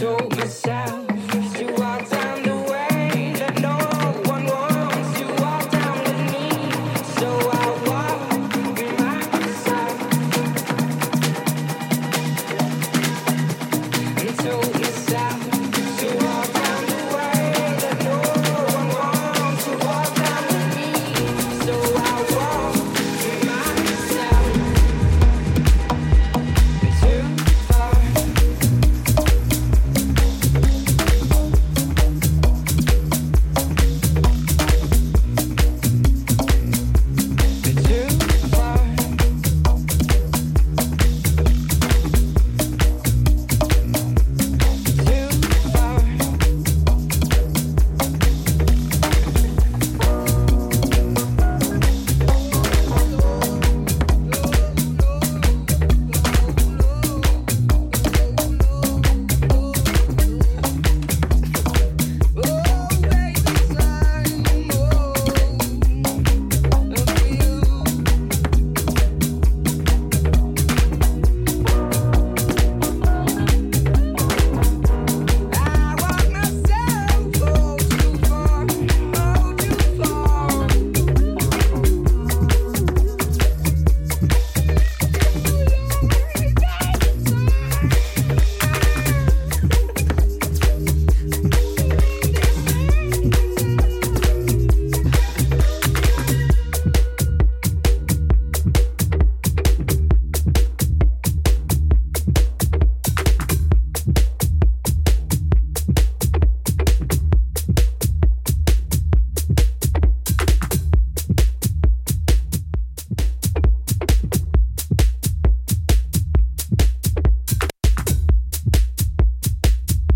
so much out.